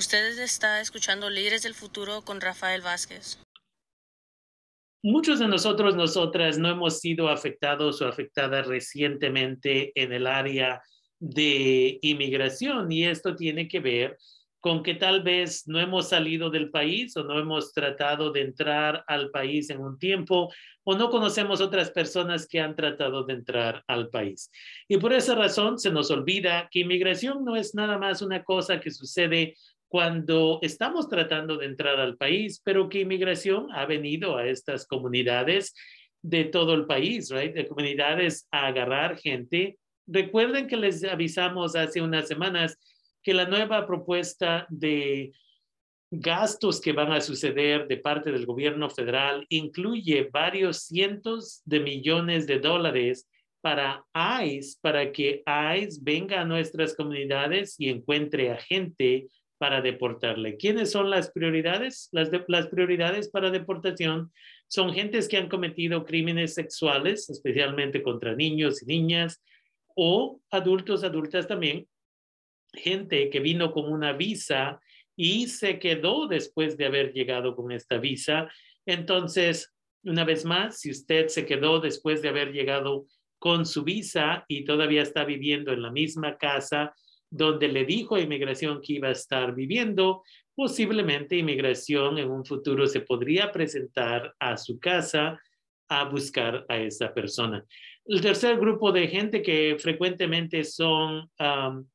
Usted está escuchando Líderes del Futuro con Rafael Vázquez. Muchos de nosotros, nosotras, no hemos sido afectados o afectadas recientemente en el área de inmigración y esto tiene que ver con que tal vez no hemos salido del país o no hemos tratado de entrar al país en un tiempo o no conocemos otras personas que han tratado de entrar al país. Y por esa razón se nos olvida que inmigración no es nada más una cosa que sucede cuando estamos tratando de entrar al país, pero que inmigración ha venido a estas comunidades de todo el país, right? De comunidades a agarrar gente. Recuerden que les avisamos hace unas semanas que la nueva propuesta de gastos que van a suceder de parte del gobierno federal incluye varios cientos de millones de dólares para ICE, para que ICE venga a nuestras comunidades y encuentre a gente para deportarle. ¿Quiénes son las prioridades? Las, prioridades para deportación son gentes que han cometido crímenes sexuales, especialmente contra niños y niñas, o adultos, adultas también, gente que vino con una visa y se quedó después de haber llegado con esta visa. Entonces, una vez más, si usted se quedó después de haber llegado con su visa y todavía está viviendo en la misma casa donde le dijo a inmigración que iba a estar viviendo, posiblemente inmigración en un futuro se podría presentar a su casa a buscar a esa persona. El tercer grupo de gente que frecuentemente son um,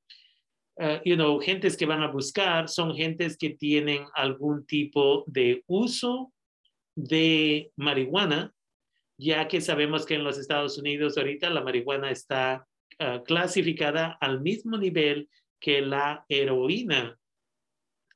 uh, you know, gentes que van a buscar son gentes que tienen algún tipo de uso de marihuana, ya que sabemos que en los Estados Unidos ahorita la marihuana está uh, clasificada al mismo nivel que la heroína.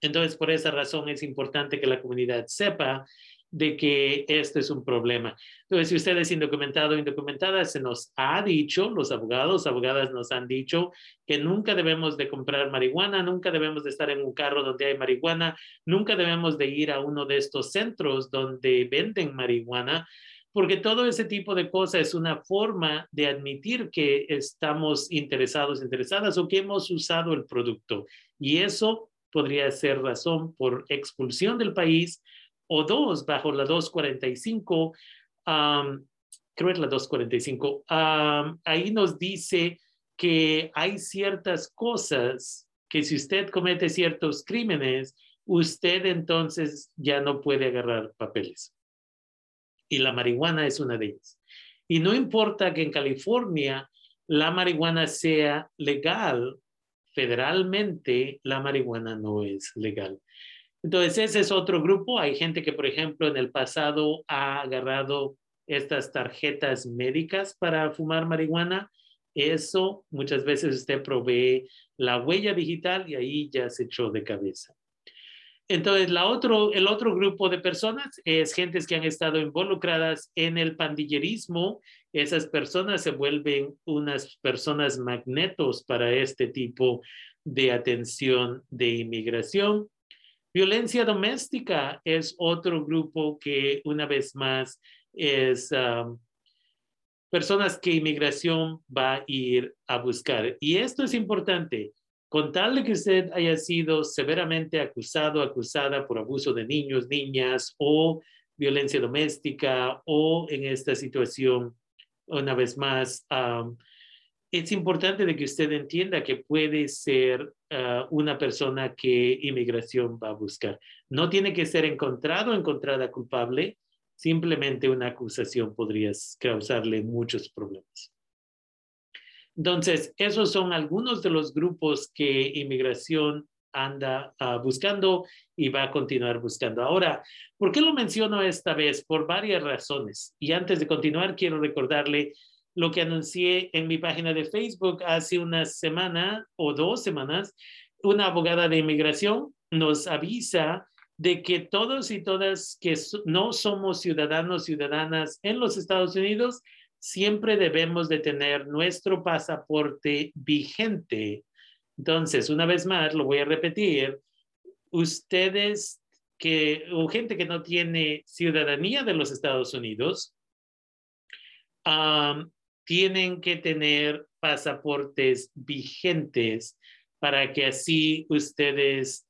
Entonces, por esa razón es importante que la comunidad sepa de que este es un problema. Entonces, si usted es indocumentado o indocumentada, se nos ha dicho, los abogados, abogadas nos han dicho que nunca debemos de comprar marihuana, nunca debemos de estar en un carro donde hay marihuana, nunca debemos de ir a uno de estos centros donde venden marihuana, porque todo ese tipo de cosas es una forma de admitir que estamos interesados, interesadas o que hemos usado el producto. Y eso podría ser razón por expulsión del país o dos bajo la 245, creo es la 245, ahí nos dice que hay ciertas cosas que si usted comete ciertos crímenes, usted entonces ya no puede agarrar papeles. Y la marihuana es una de ellas. Y no importa que en California la marihuana sea legal, federalmente la marihuana no es legal. Entonces, ese es otro grupo. Hay gente que, por ejemplo, en el pasado ha agarrado estas tarjetas médicas para fumar marihuana. Eso muchas veces usted provee la huella digital y ahí ya se echó de cabeza. Entonces, la otro, el otro grupo de personas es gentes que han estado involucradas en el pandillerismo. Esas personas se vuelven unas personas magnetos para este tipo de atención de inmigración. Violencia doméstica es otro grupo que una vez más es um, personas que inmigración va a ir a buscar. Y esto es importante. Con tal de que usted haya sido severamente acusado, acusada por abuso de niños, niñas o violencia doméstica o en esta situación, una vez más, es importante de que usted entienda que puede ser ah, una persona que inmigración va a buscar. No tiene que ser encontrado o encontrada culpable, simplemente una acusación podría causarle muchos problemas. Entonces, esos son algunos de los grupos que inmigración anda ah, buscando y va a continuar buscando. Ahora, ¿por qué lo menciono esta vez? Por varias razones. Y antes de continuar, quiero recordarle lo que anuncié en mi página de Facebook hace una semana o dos semanas, una abogada de inmigración nos avisa de que todos y todas que no somos ciudadanos, ciudadanas en los Estados Unidos, siempre debemos de tener nuestro pasaporte vigente. Entonces, una vez más, lo voy a repetir, ustedes que, o gente que no tiene ciudadanía de los Estados Unidos, tienen que tener pasaportes vigentes para que así ustedes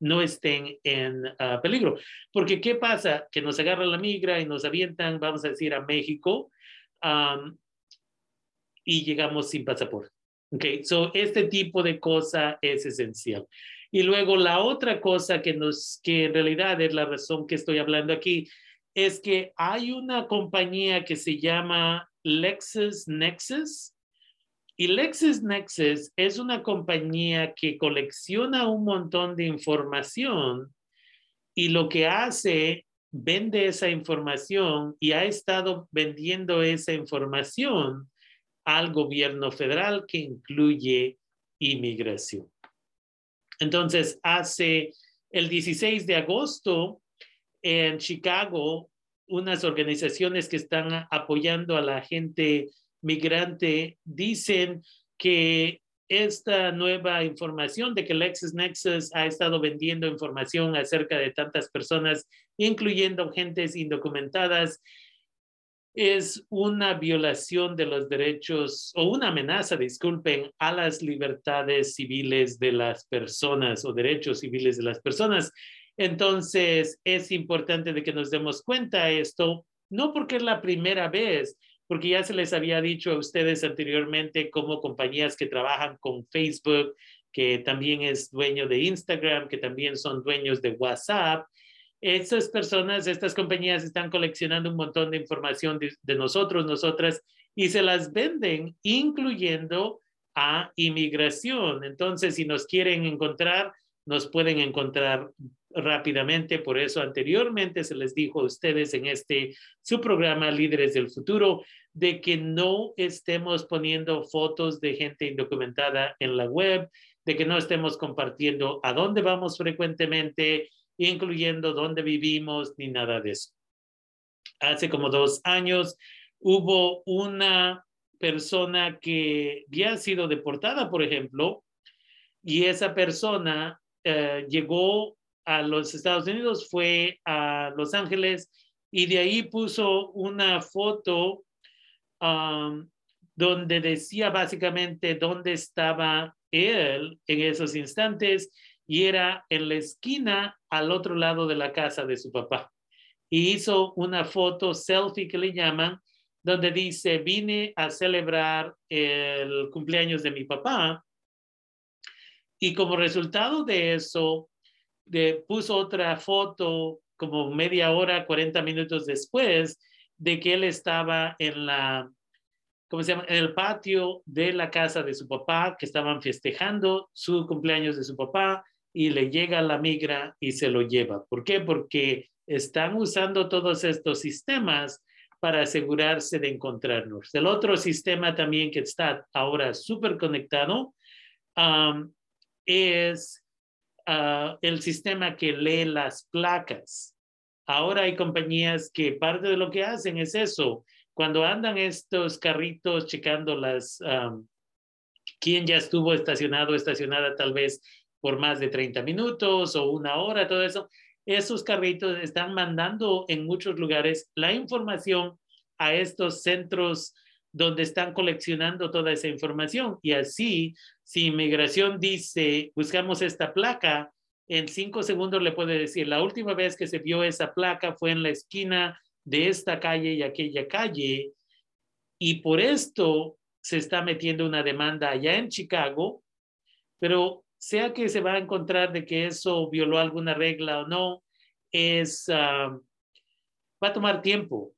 no estén en ah, peligro. Porque ¿qué pasa? Que nos agarra la migra y nos avientan, vamos a decir, a México y llegamos sin pasaporte. Okay, so este tipo de cosa es esencial. Y luego la otra cosa que nos, que en realidad es la razón que estoy hablando aquí, es que hay una compañía que se llama LexisNexis. Y LexisNexis es una compañía que colecciona un montón de información y lo que hace, vende esa información y ha estado vendiendo esa información al gobierno federal que incluye inmigración. Entonces, hace el 16 de agosto en Chicago, unas organizaciones que están apoyando a la gente migrante dicen que esta nueva información de que LexisNexis ha estado vendiendo información acerca de tantas personas, incluyendo gentes indocumentadas, es una violación de los derechos o una amenaza, disculpen, a las libertades civiles de las personas o derechos civiles de las personas. Entonces, es importante de que nos demos cuenta de esto, no porque es la primera vez, porque ya se les había dicho a ustedes anteriormente como compañías que trabajan con Facebook, que también es dueño de Instagram, que también son dueños de WhatsApp, estas personas, estas compañías están coleccionando un montón de información de, nosotros, nosotras, y se las venden, incluyendo a inmigración. Entonces, si nos quieren encontrar, nos pueden encontrar rápidamente. Por eso anteriormente se les dijo a ustedes en este su programa Líderes del Futuro de que no estemos poniendo fotos de gente indocumentada en la web, de que no estemos compartiendo a dónde vamos frecuentemente, incluyendo dónde vivimos ni nada de eso. Hace como dos años hubo una persona que había sido deportada, por ejemplo, y esa persona eh, llegó a los Estados Unidos, fue a Los Ángeles y de ahí puso una foto um, donde decía básicamente dónde estaba él en esos instantes y era en la esquina al otro lado de la casa de su papá. Y hizo una foto selfie que le llaman, donde dice, vine a celebrar el cumpleaños de mi papá. Y como resultado de eso, de, puso otra foto como media hora, 40 minutos después, de que él estaba en la, ¿cómo se llama? En el patio de la casa de su papá, que estaban festejando su cumpleaños de su papá y le llega la migra y se lo lleva. ¿Por qué? Porque están usando todos estos sistemas para asegurarse de encontrarnos. El otro sistema también que está ahora súper conectado es ah, el sistema que lee las placas. Ahora hay compañías que parte de lo que hacen es eso. Cuando andan estos carritos checando las, quién ya estuvo estacionado, estacionada tal vez por más de 30 minutos o una hora, todo eso, esos carritos están mandando en muchos lugares la información a estos centros donde están coleccionando toda esa información. Y así, si inmigración dice, buscamos esta placa, en cinco segundos le puede decir, la última vez que se vio esa placa fue en la esquina de esta calle y aquella calle. Y por esto se está metiendo una demanda allá en Chicago, pero sea que se va a encontrar de que eso violó alguna regla o no, es, ah, va a tomar tiempo.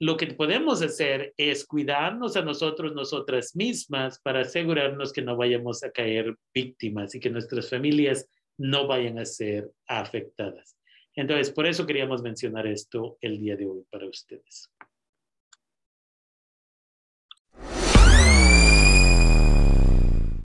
Lo que podemos hacer es cuidarnos a nosotros, nosotras mismas, para asegurarnos que no vayamos a caer víctimas y que nuestras familias no vayan a ser afectadas. Entonces, por eso queríamos mencionar esto el día de hoy para ustedes.